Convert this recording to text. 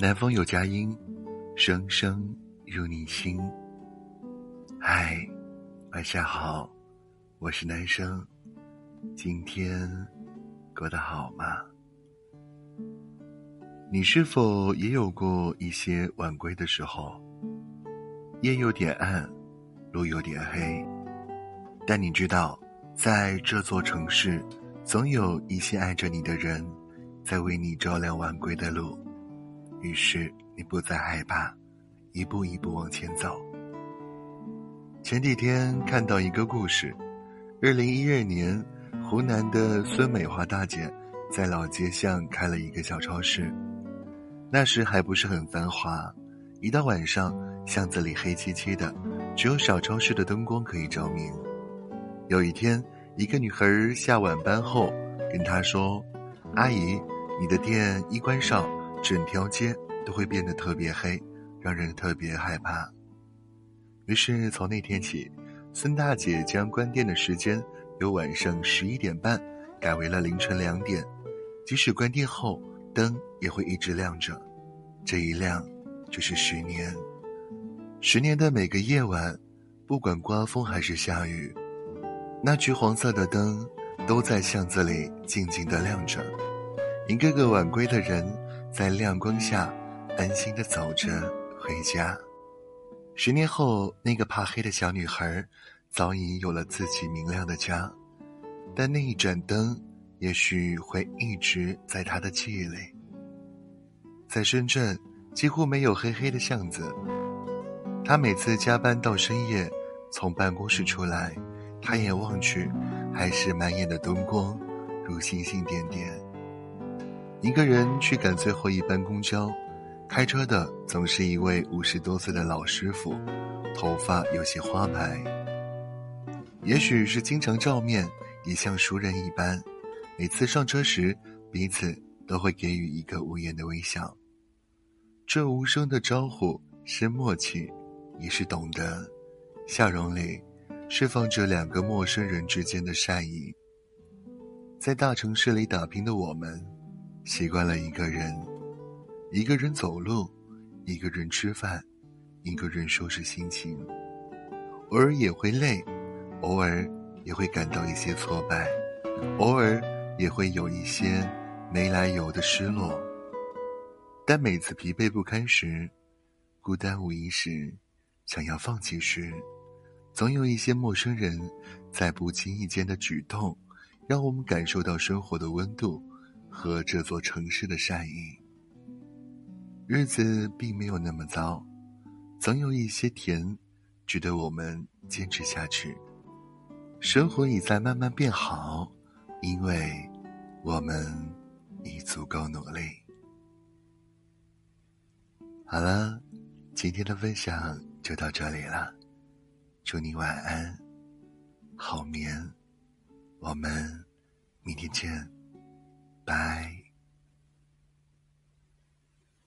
南风有佳音，声声入你心。嗨，晚上好，我是男生，今天过得好吗？你是否也有过一些晚归的时候？夜有点暗，路有点黑，但你知道，在这座城市，总有一些爱着你的人，在为你照亮晚归的路。于是你不再害怕，一步一步往前走。前几天看到一个故事，二零一二年，湖南的孙美华大姐在老街巷开了一个小超市。那时还不是很繁华，一到晚上，巷子里黑漆漆的，只有小超市的灯光可以照明。有一天，一个女孩下晚班后跟她说：“阿姨，你的店一关上。”整条街都会变得特别黑，让人特别害怕。于是从那天起，孙大姐将关店的时间由晚上十一点半改为了凌晨两点，即使关店后灯也会一直亮着。这一亮就是十年，十年的每个夜晚，不管刮风还是下雨，那橘黄色的灯都在巷子里静静的亮着，一个个晚归的人。在亮光下，安心的走着回家。十年后，那个怕黑的小女孩，早已有了自己明亮的家，但那一盏灯，也许会一直在她的记忆里。在深圳，几乎没有黑黑的巷子。她每次加班到深夜，从办公室出来，抬眼望去，还是满眼的灯光，如星星点点。一个人去赶最后一班公交，开车的总是一位五十多岁的老师傅，头发有些花白。也许是经常照面，也像熟人一般，每次上车时，彼此都会给予一个无言的微笑。这无声的招呼是默契，也是懂得，笑容里释放着两个陌生人之间的善意。在大城市里打拼的我们。习惯了一个人，一个人走路，一个人吃饭，一个人收拾心情。偶尔也会累，偶尔也会感到一些挫败，偶尔也会有一些没来由的失落。但每次疲惫不堪时，孤单无依时，想要放弃时，总有一些陌生人在不经意间的举动，让我们感受到生活的温度。和这座城市的善意，日子并没有那么糟，总有一些甜，值得我们坚持下去。生活已在慢慢变好，因为我们已足够努力。好了，今天的分享就到这里了，祝你晚安，好眠，我们明天见。Bye.